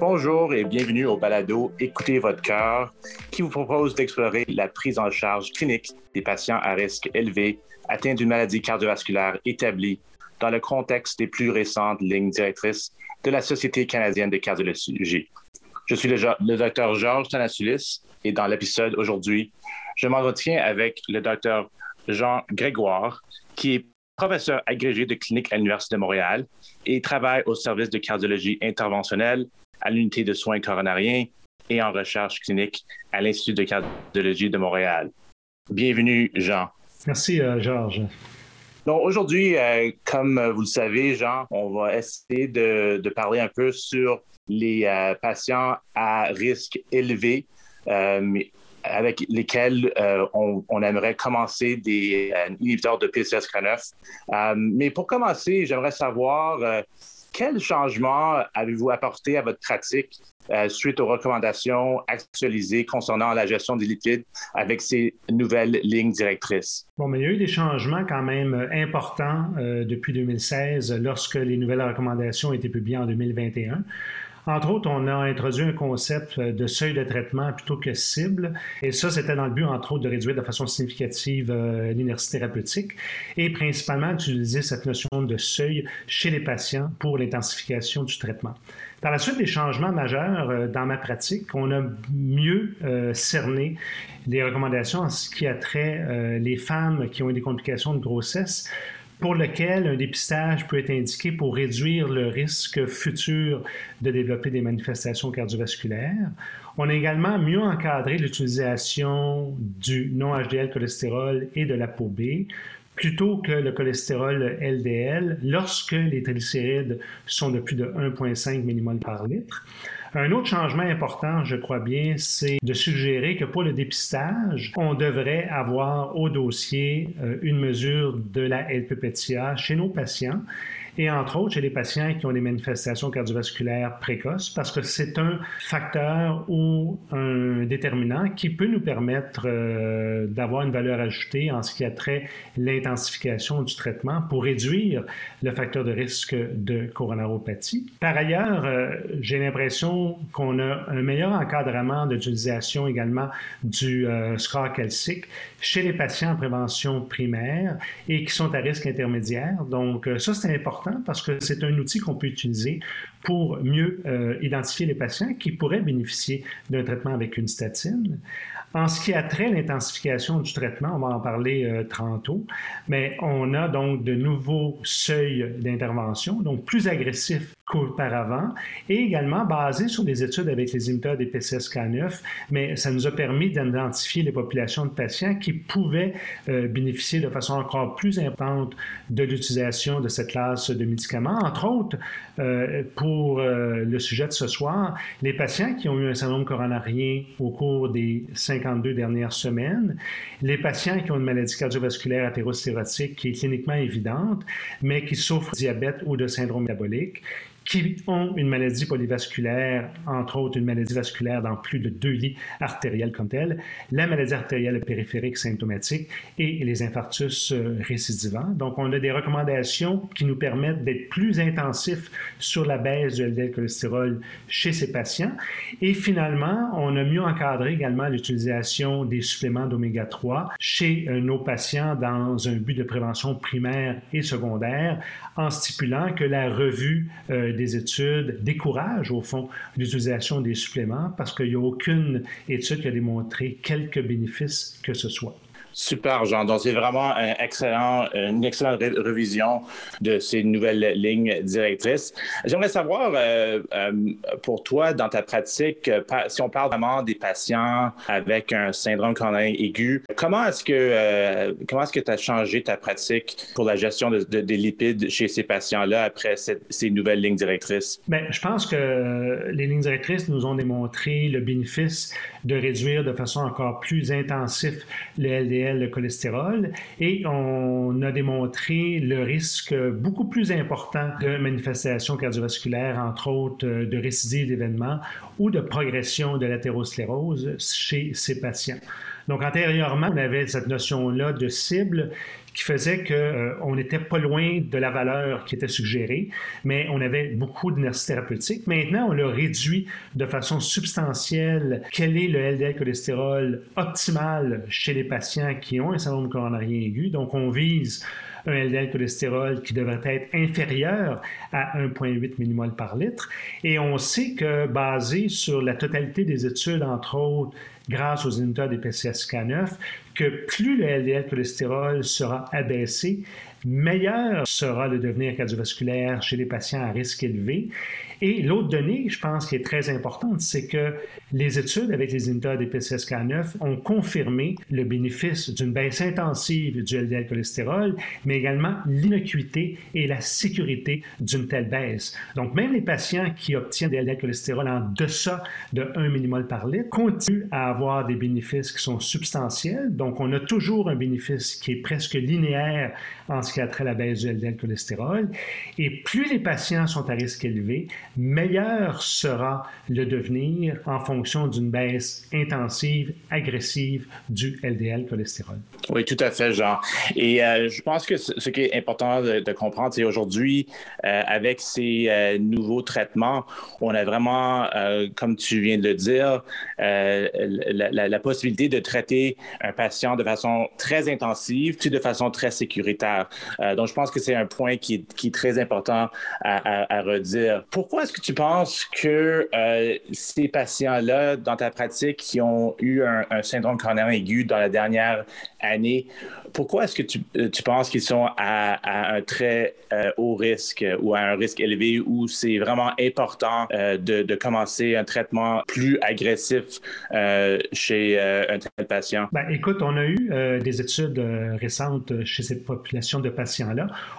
Bonjour et bienvenue au balado Écoutez votre cœur qui vous propose d'explorer la prise en charge clinique des patients à risque élevé atteints d'une maladie cardiovasculaire établie dans le contexte des plus récentes lignes directrices de la Société canadienne de cardiologie. Je suis le, le docteur Georges Tanasulis et dans l'épisode aujourd'hui, je m'entretiens avec le docteur Jean Grégoire, qui est professeur agrégé de clinique à l'Université de Montréal et travaille au service de cardiologie interventionnelle à l'unité de soins coronariens et en recherche clinique à l'Institut de cardiologie de Montréal. Bienvenue, Jean. Merci, euh, Georges. Donc aujourd'hui, euh, comme vous le savez, Jean, on va essayer de, parler un peu sur les euh, patients à risque élevé avec lesquels on, aimerait commencer des inhibiteurs de PCSK9. mais pour commencer, j'aimerais savoir quel changement avez-vous apporté à votre pratique euh, suite aux recommandations actualisées concernant la gestion des lipides avec ces nouvelles lignes directrices? Bon, mais il y a eu des changements quand même euh, importants euh, depuis 2016 lorsque les nouvelles recommandations ont été publiées en 2021. Entre autres, on a introduit un concept de seuil de traitement plutôt que cible. Et ça, c'était dans le but, entre autres, de réduire de façon significative euh, l'inertie thérapeutique et principalement d'utiliser cette notion de seuil chez les patients pour l'intensification du traitement. Par la suite des changements majeurs euh, dans ma pratique, on a mieux euh, cerné les recommandations en ce qui a trait les femmes qui ont eu des complications de grossesse pour lequel un dépistage peut être indiqué pour réduire le risque futur de développer des manifestations cardiovasculaires. On a également mieux encadré l'utilisation du non-HDL cholestérol et de l'ApoB plutôt que le cholestérol LDL lorsque les triglycérides sont de plus de 1,5 mmol par litre. Un autre changement important, je crois bien, c'est de suggérer que pour le dépistage, on devrait avoir au dossier euh, une mesure de la LPPTIA chez nos patients et entre autres chez les patients qui ont des manifestations cardiovasculaires précoces, parce que c'est un facteur ou un déterminant qui peut nous permettre euh, d'avoir une valeur ajoutée en ce qui a trait l'intensification du traitement pour réduire le facteur de risque de coronaropathie. Par ailleurs, euh, j'ai l'impression qu'on a un meilleur encadrement d'utilisation également du euh, score calcique chez les patients en prévention primaire et qui sont à risque intermédiaire. Donc, ça, c'est important parce que c'est un outil qu'on peut utiliser pour mieux euh, identifier les patients qui pourraient bénéficier d'un traitement avec une statine. En ce qui a trait l'intensification du traitement, on va en parler euh, tantôt, mais on a donc de nouveaux seuils d'intervention, donc plus agressifs qu'auparavant, et également basés sur des études avec les inhibiteurs des PCSK9, mais ça nous a permis d'identifier les populations de patients qui pouvaient euh, bénéficier de façon encore plus importante de l'utilisation de cette classe de médicaments, entre autres euh, pour le sujet de ce soir, les patients qui ont eu un syndrome coronarien au cours des cinq 52 dernières semaines. Les patients qui ont une maladie cardiovasculaire athérosclérotique qui est cliniquement évidente, mais qui souffrent de diabète ou de syndrome métabolique, qui ont une maladie polyvasculaire, entre autres une maladie vasculaire dans plus de deux lits artériels comme tel, la maladie artérielle périphérique symptomatique et les infarctus euh, récidivants. Donc, on a des recommandations qui nous permettent d'être plus intensifs sur la baisse du LDL cholestérol chez ces patients. Et finalement, on a mieux encadré également l'utilisation des suppléments d'oméga 3 chez euh, nos patients dans un but de prévention primaire et secondaire en stipulant que la revue euh, des études découragent au fond l'utilisation des suppléments parce qu'il n'y a aucune étude qui a démontré quelque bénéfice que ce soit. Super, Jean. Donc, c'est vraiment une excellente révision de ces nouvelles lignes directrices. J'aimerais savoir, euh, euh, pour toi, dans ta pratique, euh, si on parle vraiment des patients avec un syndrome coronarien aigu, comment est-ce que comment est-ce que tu as changé ta pratique pour la gestion des lipides chez ces patients-là après ces nouvelles lignes directrices? Bien, je pense que les lignes directrices nous ont démontré le bénéfice de réduire de façon encore plus intensive le LDL le cholestérol, et on a démontré le risque beaucoup plus important de manifestations cardiovasculaires, entre autres de récidive d'événements ou de progression de l'athérosclérose chez ces patients. Donc, antérieurement, on avait cette notion-là de cible qui faisait qu'on n'était pas loin de la valeur qui était suggérée, mais on avait beaucoup d'énergie thérapeutique. Maintenant, on l'a réduit de façon substantielle. Quel est le LDL cholestérol optimal chez les patients qui ont un syndrome coronarien aigu? Donc, on vise un LDL cholestérol qui devrait être inférieur à 1,8 mmol par litre. Et on sait que, basé sur la totalité des études, entre autres, grâce aux inhibiteurs des PCSK9, que plus le LDL cholestérol sera abaissé, meilleur sera le devenir cardiovasculaire chez les patients à risque élevé. Et l'autre donnée, je pense, qui est très importante, c'est que les études avec les inhibiteurs des PCSK9 ont confirmé le bénéfice d'une baisse intensive du LDL cholestérol, mais également l'innocuité et la sécurité d'une telle baisse. Donc, même les patients qui obtiennent des LDL cholestérol en deçà de 1 mmol par litre continuent à avoir des bénéfices qui sont substantiels. Donc, on a toujours un bénéfice qui est presque linéaire en ce qui a trait à la baisse du LDL cholestérol. Et plus les patients sont à risque élevé, meilleur sera le devenir en fonction d'une baisse intensive, agressive du LDL cholestérol. Oui, tout à fait, Jean. Et euh, je pense que ce, qui est important de, comprendre, c'est aujourd'hui, euh, avec ces euh, nouveaux traitements, on a vraiment, comme tu viens de le dire, la, la, possibilité de traiter un patient de façon très intensive, puis de façon très sécuritaire. Donc, je pense que c'est un point qui est, très important à, redire. Pourquoi est-ce que tu penses que euh, ces patients-là, dans ta pratique, qui ont eu un, syndrome coronarien aigu dans la dernière année, pourquoi est-ce que tu, euh, penses qu'ils sont à, un très euh, haut risque ou à un risque élevé où c'est vraiment important de, commencer un traitement plus agressif chez un tel patient? Ben, écoute, on a eu des études récentes chez cette population de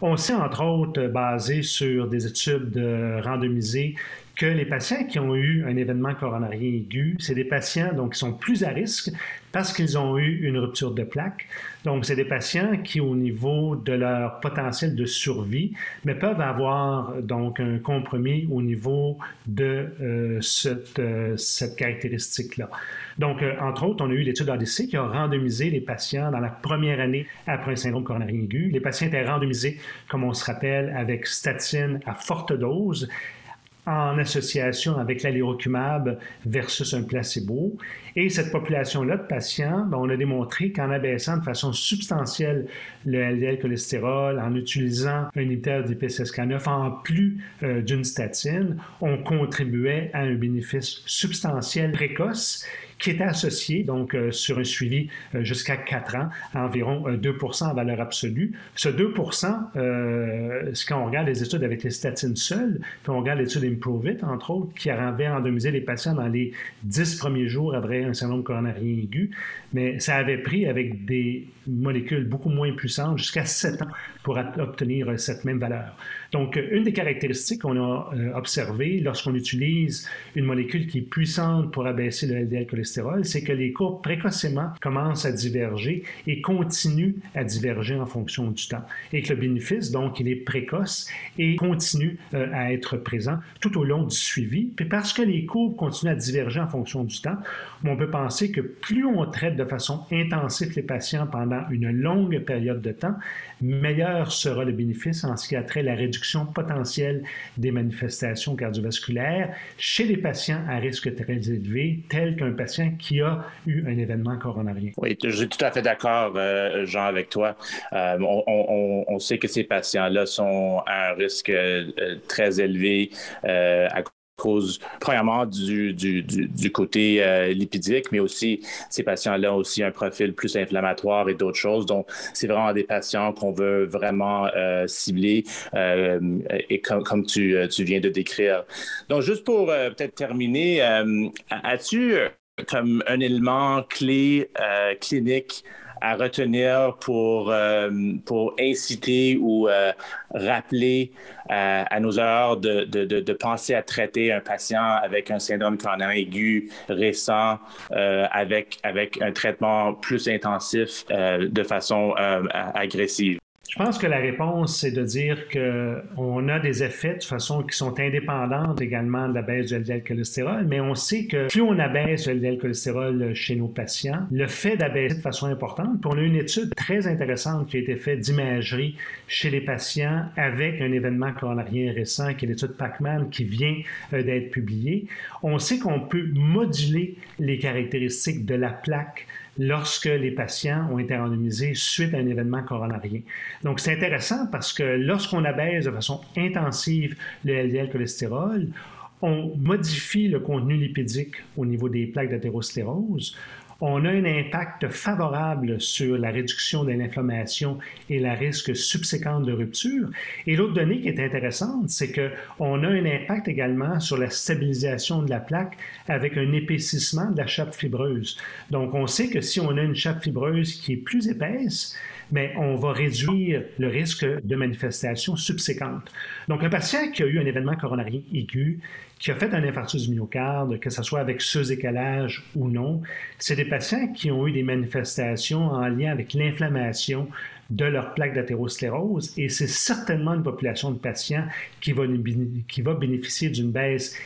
On sait, entre autres, basé sur des études de randomisées que les patients qui ont eu un événement coronarien aigu, c'est des patients donc, qui sont plus à risque parce qu'ils ont eu une rupture de plaque. Donc, c'est des patients qui, au niveau de leur potentiel de survie, mais peuvent avoir donc un compromis au niveau de euh, cette, euh, cette caractéristique-là. Donc, euh, entre autres, on a eu l'étude ADC qui a randomisé les patients dans la première année après un syndrome coronarien aigu. Les patients étaient randomisés, comme on se rappelle, avec statine à forte dose en association avec l'allérocumab versus un placebo. Et cette population-là de patients, ben, on a démontré qu'en abaissant de façon substantielle le LDL cholestérol, en utilisant un inhibiteur d'IPCSK9 en plus euh, d'une statine, on contribuait à un bénéfice substantiel précoce qui était associé, donc euh, sur un suivi euh, jusqu'à 4 ans, à environ 2% euh, en valeur absolue. Ce 2 c'est quand on regarde les études avec les statines seules, puis on regarde l'étude Improve It, entre autres, qui avait randomisé les patients dans les 10 premiers jours après un syndrome coronarien aigu, mais ça avait pris avec des molécules beaucoup moins puissantes jusqu'à 7 ans pour obtenir cette même valeur. Donc, une des caractéristiques qu'on a observées lorsqu'on utilise une molécule qui est puissante pour abaisser le LDL cholestérol, c'est que les courbes précocement commencent à diverger et continuent à diverger en fonction du temps. Et que le bénéfice, donc, il est précoce et continue euh, à être présent tout au long du suivi. Puis parce que les courbes continuent à diverger en fonction du temps, on peut penser que plus on traite de façon intensive les patients pendant une longue période de temps, meilleur sera le bénéfice en ce qui a trait à la réduction potentielle des manifestations cardiovasculaires chez les patients à risque très élevé, tels qu'un patient qui a eu un événement coronarien. Oui, je suis tout à fait d'accord, euh, Jean, avec toi. Euh, on, sait que ces patients-là sont à un risque euh, très élevé à cause, premièrement, du, du, du, côté euh, lipidique, mais aussi ces patients-là ont aussi un profil plus inflammatoire et d'autres choses. Donc, c'est vraiment des patients qu'on veut vraiment euh, cibler euh, et comme, comme tu, tu, viens de décrire. Donc, juste pour peut-être terminer, as-tu comme un élément clé clinique à retenir pour, euh, pour inciter ou euh, rappeler euh, à nos heures de, de, de, penser à traiter un patient avec un syndrome coronarien aigu récent avec, avec un traitement plus intensif de façon agressive? Je pense que la réponse, c'est de dire qu'on a des effets de façon qui sont indépendantes également de la baisse du LDL cholestérol, mais on sait que plus on abaisse le LDL cholestérol chez nos patients, le fait d'abaisser de façon importante, puis on a une étude très intéressante qui a été faite d'imagerie chez les patients avec un événement coronarien récent, qui est l'étude Pacman, qui vient euh, d'être publiée. On sait qu'on peut moduler les caractéristiques de la plaque lorsque les patients ont été randomisés suite à un événement coronarien. Donc, c'est intéressant parce que lorsqu'on abaisse de façon intensive le LDL cholestérol, on modifie le contenu lipidique au niveau des plaques d'athérosclérose, on a un impact favorable sur la réduction de l'inflammation et la risque subséquent de rupture. Et l'autre donnée qui est intéressante, c'est qu'on a un impact également sur la stabilisation de la plaque avec un épaississement de la chape fibreuse. Donc, on sait que si on a une chape fibreuse qui est plus épaisse, mais on va réduire le risque de manifestations subséquentes. Donc, un patient qui a eu un événement coronarien aigu, qui a fait un infarctus du myocarde, que ce soit avec sous-écalage ou non, c'est des patients qui ont eu des manifestations en lien avec l'inflammation de leur plaque d'athérosclérose et c'est certainement une population de patients qui qui va bénéficier d'une baisse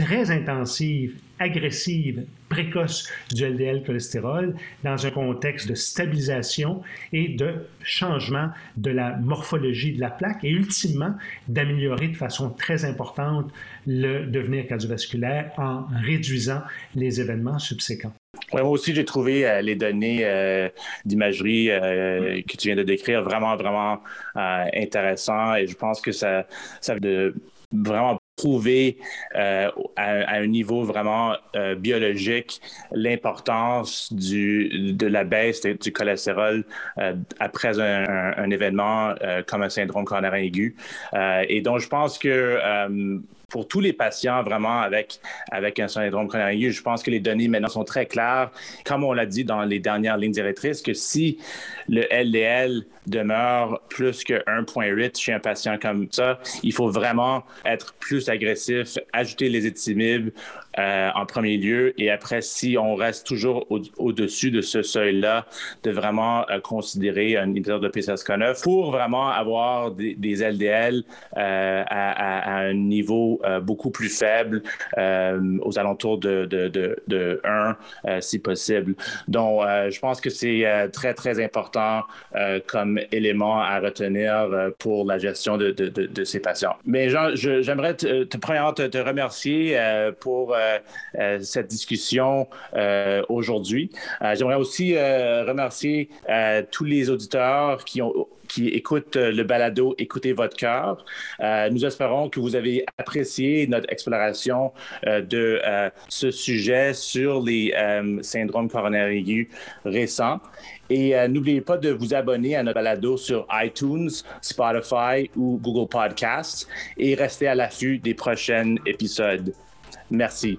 très intensive, agressive, précoce du LDL cholestérol dans un contexte de stabilisation et de changement de la morphologie de la plaque et ultimement d'améliorer de façon très importante le devenir cardiovasculaire en réduisant les événements subséquents. moi aussi, j'ai trouvé euh, les données euh, d'imagerie euh, que tu viens de décrire vraiment, vraiment intéressant et je pense que ça, ça de vraiment prouver euh, à, un niveau vraiment euh, biologique l'importance de la baisse du cholestérol euh, après un, événement comme un syndrome coronarien aigu. et donc, je pense que pour tous les patients vraiment avec, avec un syndrome coronarien je pense que les données maintenant sont très claires, comme on l'a dit dans les dernières lignes directrices, que si le LDL demeure plus que 1,8 chez un patient comme ça, il faut vraiment être plus agressif, ajouter les étimibes euh, en premier lieu. Et après, si on reste toujours au-dessus de ce seuil-là, de vraiment euh, considérer un inhibiteur de PCSK9 pour vraiment avoir des, LDL euh, à, un niveau beaucoup plus faible, aux alentours de, de, 1, si possible. Donc, je pense que c'est très, très important comme élément à retenir pour la gestion de, ces patients. Mais Jean, j'aimerais te, te, premièrement te, te remercier pour euh, euh, cette discussion euh, aujourd'hui. J'aimerais aussi remercier tous les auditeurs qui ont qui écoutent le balado Écoutez votre cœur. nous espérons que vous avez apprécié notre exploration de ce sujet sur les syndromes coronaires aigus récents. Et n'oubliez pas de vous abonner à notre balado sur iTunes, Spotify ou Google Podcasts et restez à l'affût des prochains épisodes. Merci.